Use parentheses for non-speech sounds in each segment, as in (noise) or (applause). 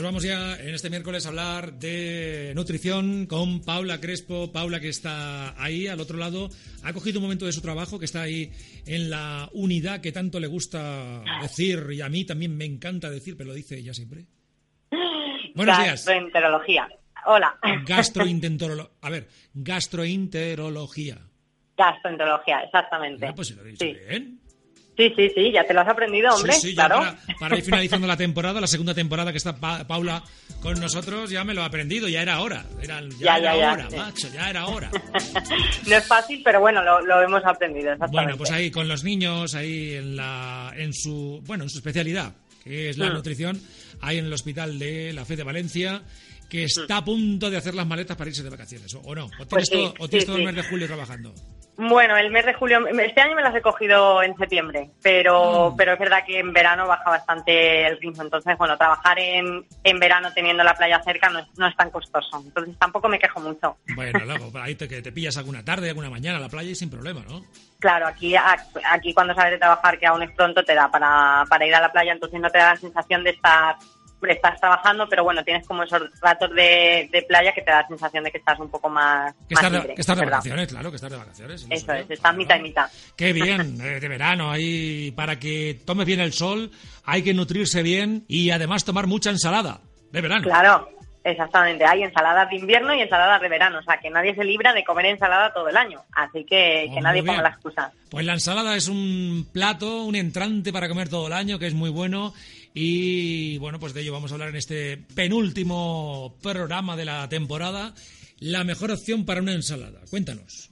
Pues vamos ya en este miércoles a hablar de nutrición con Paula Crespo. Paula que está ahí al otro lado. Ha cogido un momento de su trabajo que está ahí en la unidad que tanto le gusta decir y a mí también me encanta decir, pero lo dice ella siempre. Buenos días. Gastroenterología. Hola. Gastroenterología. A ver, gastroenterología. Gastroenterología, exactamente. pues si lo he dicho bien. Sí, sí, sí, ya te lo has aprendido, hombre. Sí, sí, claro. para, ir finalizando la temporada, la segunda temporada que está Paula con nosotros, ya me lo he aprendido, ya era hora. Era, ya, era hora, macho, ya era hora. (laughs) no es fácil, pero bueno, lo, hemos aprendido. Bueno, pues ahí con los niños, ahí en, la, en, su, bueno, en su especialidad, que es la mm. nutrición, ahí en el hospital de la Fe de Valencia que está a punto de hacer las maletas para irse de vacaciones, ¿o, no? ¿O tienes, pues todo, tienes todo el mes de julio trabajando? Bueno, el mes de julio, este año me las he cogido en septiembre, pero, mm. pero es verdad que en verano baja bastante el ritmo. Entonces, bueno, trabajar en, en verano teniendo la playa cerca no es, no es tan costoso. Entonces tampoco me quejo mucho. Bueno, luego, (laughs) ahí te, te pillas alguna tarde, alguna mañana a la playa y sin problema, ¿no? Claro, aquí, aquí cuando sales de trabajar, que aún es pronto, te da para, para ir a la playa, entonces no te da la sensación de estar estás trabajando, pero bueno, tienes como esos ratos de, playa que te da la sensación de que estás un poco más. Que estás, de, que estás de vacaciones, claro, que estás de vacaciones. Eso es, estás mitad y mitad. Qué bien, (laughs) eh, de verano, ahí para que tomes bien el sol, hay que nutrirse bien y además tomar mucha ensalada de verano. Claro, Exactamente, hay ensaladas de invierno y ensaladas de verano, o sea que nadie se libra de comer ensalada todo el año, así que, que oh, nadie ponga la excusa. Pues la ensalada es un plato, un entrante para comer todo el año, que es muy bueno y bueno, pues de ello vamos a hablar en este penúltimo programa de la temporada. La mejor opción para una ensalada. Cuéntanos.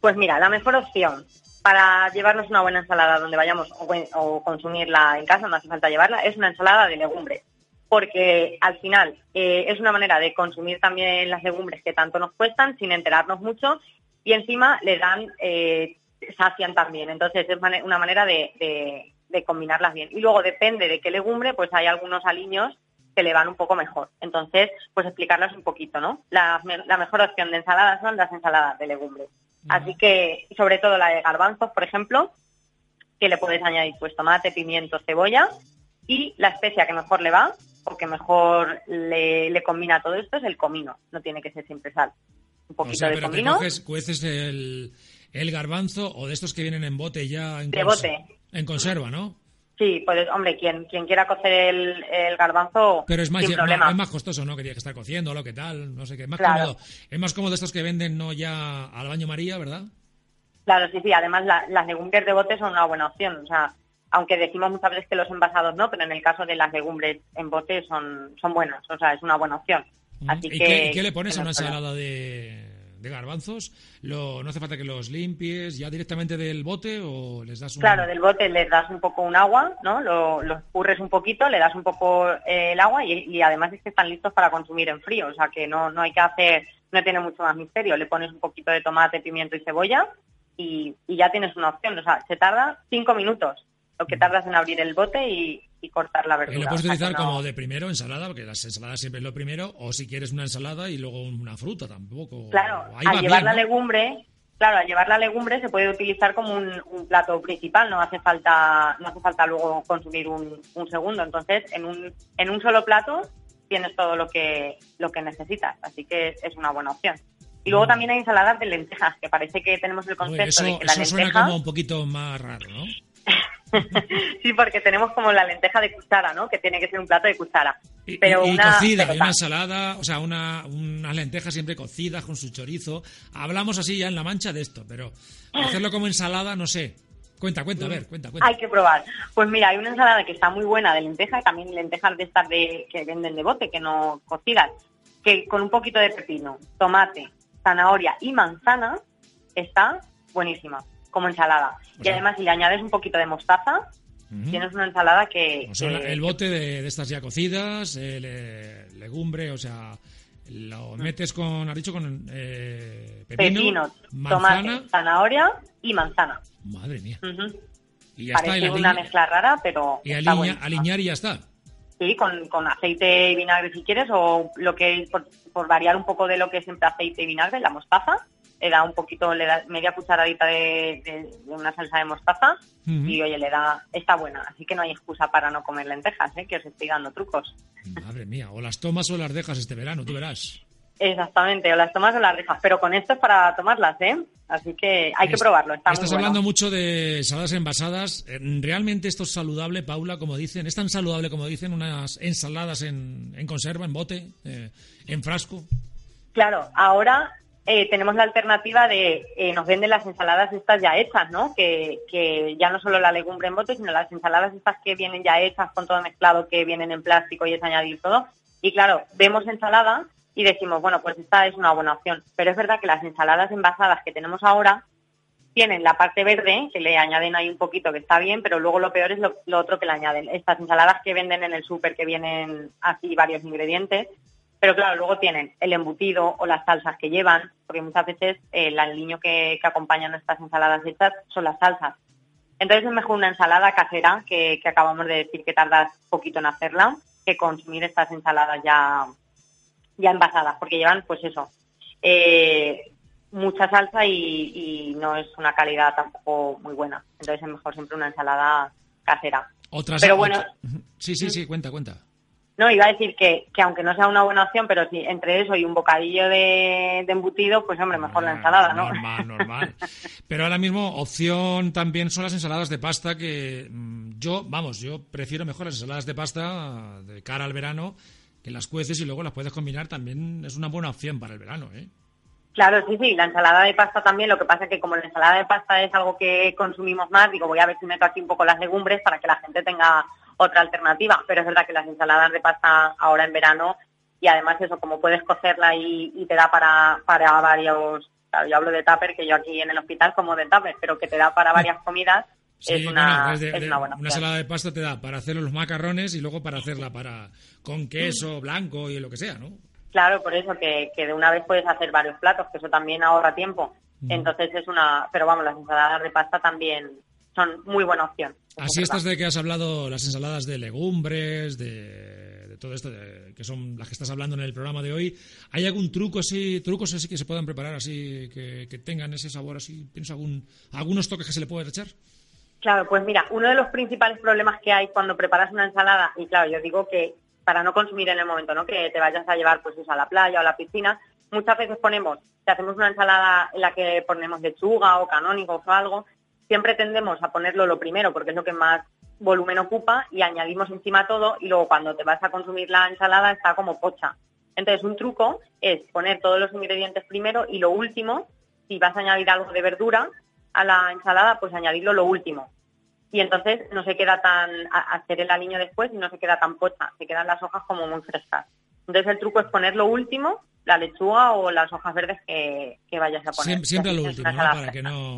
Pues mira, la mejor opción para llevarnos una buena ensalada donde vayamos o, consumirla en casa, no hace falta llevarla, es una ensalada de legumbres. Porque al final eh, es una manera de consumir también las legumbres que tanto nos cuestan sin enterarnos mucho y encima le dan, eh, sacian también. Entonces es una manera de combinarlas bien. Y luego depende de qué legumbre, pues hay algunos aliños que le van un poco mejor. Entonces, pues explicarlas un poquito, ¿no? La, mejor opción de ensaladas son las ensaladas de legumbres. Así que, sobre todo la de garbanzos, por ejemplo, que le puedes añadir pues tomate, pimiento, cebolla y la especia que mejor le va o que mejor le, combina todo esto es el comino. No tiene que ser siempre sal. Un poquito de comino. cueces el, el garbanzo o de estos que vienen en bote ya en De bote en conserva, ¿no? Sí, pues hombre, quien, quien quiera cocer el, el garbanzo. Pero es más, es más costoso, ¿no? Que tiene que estar cociendo, lo que tal, no sé qué. Es más cómodo. Es más cómodo estos que venden no ya al baño María, ¿verdad? Claro, sí, sí. Además, las legumbres de bote son una buena opción. O sea, aunque decimos muchas veces que los envasados no, pero en el caso de las legumbres en bote son, son buenas. O sea, es una buena opción. Mm. Así ¿Y que, qué, le pones a una ensalada de, de garbanzos, lo, no hace falta que los limpies ya directamente del bote o les das un... Claro, del bote les das un poco un agua, ¿no? Lo, los escurres un poquito, le das un poco eh, el agua y, además es que están listos para consumir en frío, o sea que no, no hay que hacer, no tiene mucho más misterio, le pones un poquito de tomate, pimiento y cebolla y, y ya tienes una opción, o sea, se tarda cinco minutos lo que tardas en abrir el bote y, cortar la verdura. Y lo puedes utilizar como de primero ensalada, porque las ensaladas siempre es lo primero, o si quieres una ensalada y luego una fruta tampoco. Claro, al llevar la legumbre, claro, al llevar la legumbre se puede utilizar como un, plato principal, no hace falta, no hace falta luego consumir un, segundo. Entonces, en un, en un solo plato tienes todo lo que, lo que necesitas, así que es una buena opción. Y luego mm. también hay ensaladas de lentejas, que parece que tenemos el concepto de que la eso suena como un poquito más raro, ¿no? (laughs) sí, porque tenemos como la lenteja de cuchara, ¿no? Que tiene que ser un plato de cuchara. Pero una, cocida, una ensalada, o sea, una, unas lentejas siempre cocidas con su chorizo. Hablamos así ya en La Mancha de esto, pero hacerlo como ensalada, no sé. Cuenta, cuenta, a ver, cuenta, cuenta. Hay que probar. Pues mira, hay una ensalada que está muy buena de lenteja, también lentejas de estas de, que venden de bote, que no cocidas, que con un poquito de pepino, tomate, zanahoria y manzana está buenísima. Como ensalada. y además, si le añades un poquito de mostaza, tienes una ensalada que... O sea, el bote de, estas ya cocidas, legumbre, o sea... Lo metes con, has dicho, con eh, pepino, tomate, zanahoria y manzana. Madre mía. y ya Parece está, una mezcla rara, pero. Y aliñar y ya está. Sí, con, con, aceite y vinagre si quieres, o lo que por, por, variar un poco de lo que es siempre aceite y vinagre, la mostaza. Le da un poquito, le da media cucharadita de, una salsa de mostaza y oye, le da, está buena. Así que no hay excusa para no comer lentejas, ¿eh? que os estoy dando trucos. Madre mía, o las tomas o las dejas este verano, tú verás. Exactamente, o las tomas o las dejas, pero con esto es para tomarlas, ¿eh? Así que hay que probarlo. estás hablando mucho de ensaladas envasadas. Eh, ¿Realmente esto es saludable, Paula, como dicen? ¿Es tan saludable como dicen unas ensaladas en, en conserva, en bote, eh, en frasco? Claro, ahora eh, tenemos la alternativa de nos venden las ensaladas estas ya hechas, ¿no? Que, que ya no solo la legumbre en bote, sino las ensaladas estas que vienen ya hechas con todo mezclado, que vienen en plástico y es añadir todo. Y claro, vemos ensalada y decimos, bueno, pues esta es una buena opción. Pero es verdad que las ensaladas envasadas que tenemos ahora tienen la parte verde, que le añaden ahí un poquito, que está bien, pero luego lo peor es lo, otro que le añaden. Estas ensaladas que venden en el súper, que vienen así varios ingredientes, pero claro, luego tienen el embutido o las salsas que llevan, porque muchas veces el aliño que, que acompañan estas ensaladas hechas son las salsas. Entonces es mejor una ensalada casera, que, que acabamos de decir que tardas poquito en hacerla, que consumir estas ensaladas ya, ya envasadas, porque llevan, pues eso, eh, mucha salsa y, no es una calidad tampoco muy buena. Entonces es mejor siempre una ensalada casera. Otras, pero bueno, sí, sí, sí, cuenta, cuenta. No, iba a decir que, que aunque no sea una buena opción, pero si entre eso y un bocadillo de, embutido, pues hombre, mejor la ah, ensalada, ¿no? Normal, (laughs) normal. pero ahora mismo opción también son las ensaladas de pasta que mm, yo, vamos, yo prefiero mejor las ensaladas de pasta de cara al verano que las cueces y luego las puedes combinar también es una buena opción para el verano, ¿eh? Claro, sí, sí, la ensalada de pasta también, lo que pasa es que como la ensalada de pasta es algo que consumimos más, digo, voy a ver si meto aquí un poco las legumbres para que la gente tenga otra alternativa, pero es verdad que las ensaladas de pasta ahora en verano y además eso, como puedes cocerla y, te da para, para varios, claro, yo hablo de tupper, que yo aquí en el hospital como de tupper, pero que te da para varias comidas, (laughs) es, una, buena Una ensalada de pasta te da para hacer los macarrones y luego para hacerla para con queso blanco y lo que sea, ¿no? Claro, por eso que, de una vez puedes hacer varios platos, que eso también ahorra tiempo. Entonces es una... Pero vamos, las ensaladas de pasta también son muy buena opción. Así estas de que has hablado, las ensaladas de legumbres, de, todo esto, que son las que estás hablando en el programa de hoy, ¿hay algún truco así, trucos así que se puedan preparar así, que, que tengan ese sabor así? ¿Tienes algún, algunos toques que se le puede echar? Claro, pues mira, uno de los principales problemas que hay cuando preparas una ensalada, y claro, yo digo que para no consumir en el momento, ¿no? Que te vayas a llevar pues a la playa o a la piscina, muchas veces ponemos, si hacemos una ensalada en la que ponemos lechuga o canónigos o algo, siempre tendemos a ponerlo lo primero porque es lo que más volumen ocupa y añadimos encima todo y luego cuando te vas a consumir la ensalada está como pocha. Entonces un truco es poner todos los ingredientes primero y lo último, si vas a añadir algo de verdura, a la ensalada, pues añadirlo lo último. Y entonces no se queda tan, hacer el aliño después y no se queda tan pocha, se quedan las hojas como muy frescas. Entonces el truco es poner lo último, la lechuga o las hojas verdes que, vayas a poner. Siempre, lo último, para que no...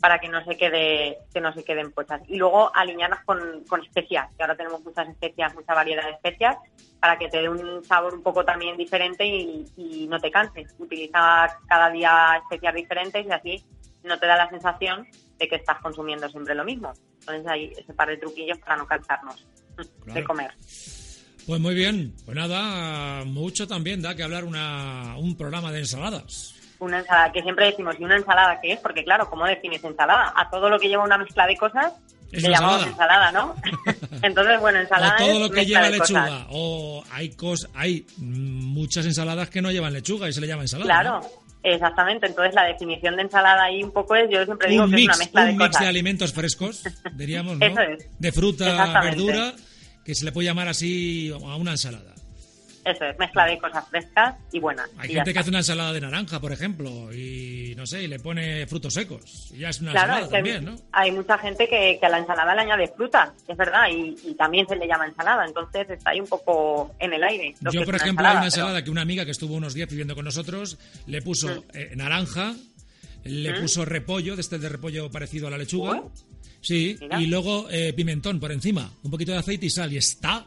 para que no se quede que no se queden pochas y luego alinearlas con, con, especias que ahora tenemos muchas especias mucha variedad de especias para que te dé un sabor un poco también diferente y, y no te canses utiliza cada día especias diferentes y así no te da la sensación de que estás consumiendo siempre lo mismo. Entonces hay ese par de truquillos para no cansarnos de comer. Pues muy bien, pues nada, mucho también da que hablar una, un programa de ensaladas. Una ensalada, que siempre decimos, ¿y una ensalada qué es? Porque claro, ¿cómo defines ensalada? A todo lo que lleva una mezcla de cosas le llamamos ensalada, ¿no? (laughs) Entonces, bueno, ensalada. O todo lo que lleva lechuga. O hay, cos, hay muchas ensaladas que no llevan lechuga y se le llama ensalada. Claro, Exactamente, entonces la definición de ensalada ahí un poco es, yo siempre digo que es una mezcla de un mix de alimentos frescos, diríamos, (laughs) ¿no? De fruta, verdura, que se le puede llamar así a una ensalada. Eso es, mezcla de cosas frescas y buenas. Hay gente que hace una ensalada de naranja, por ejemplo, y no sé, y le pone frutos secos. Y ya es una ensalada también, ¿no? Hay mucha gente que, a la ensalada le añade fruta, es verdad, y, también se le llama ensalada, entonces está ahí un poco en el aire. Yo, por ejemplo, hay una ensalada que una amiga que estuvo unos días viviendo con nosotros le puso mm. eh, naranja, le ¿Mm? puso repollo, de este de repollo parecido a la lechuga. Uy. Sí, Mira. y luego eh, pimentón por encima, un poquito de aceite y sal, y está.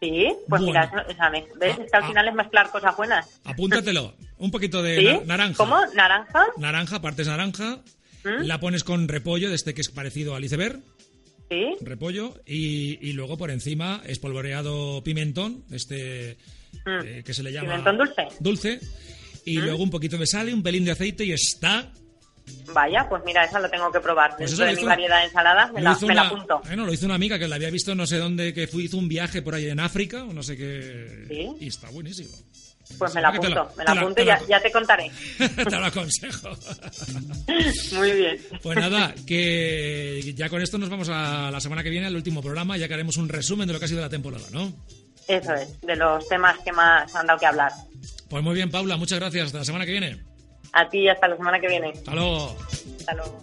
Sí, pues Bueno. mira, o sea, ¿ves? Ah, Es que al ah. final es mezclar cosas buenas. Apúntatelo. Un poquito de (laughs) ¿Sí? na- naranja. ¿Cómo? ¿Naranja? Naranja, partes naranja. ¿Mm? La pones con repollo, de este que es parecido al iceberg. Sí. repollo y, y luego por encima espolvoreado pimentón, este Mm. eh, que se le llama Pimentón dulce. ¿Mm? dulce y luego un poquito de sal y un pelín de aceite y está. Vaya, pues mira, esa lo tengo que probar. Pues Dentro de mi variedad de ensaladas me la, apunto. bueno, lo hizo una amiga que la había visto no sé dónde, que fue, hizo un viaje por ahí en África o no sé qué. ¿Sí? Y está buenísimo. Pues me la apunto, la- me la apunto y ya, ya te contaré. (laughs) Te lo aconsejo. (laughs) Muy bien. Pues nada, que ya con esto nos vamos a la semana que viene, al último programa, ya que haremos un resumen de lo que ha sido la temporada, ¿no? Eso es, de los temas que más han dado que hablar. Pues muy bien, Paula, muchas gracias. Hasta la semana que viene. A ti hasta la semana que viene. Hasta luego. Hasta luego.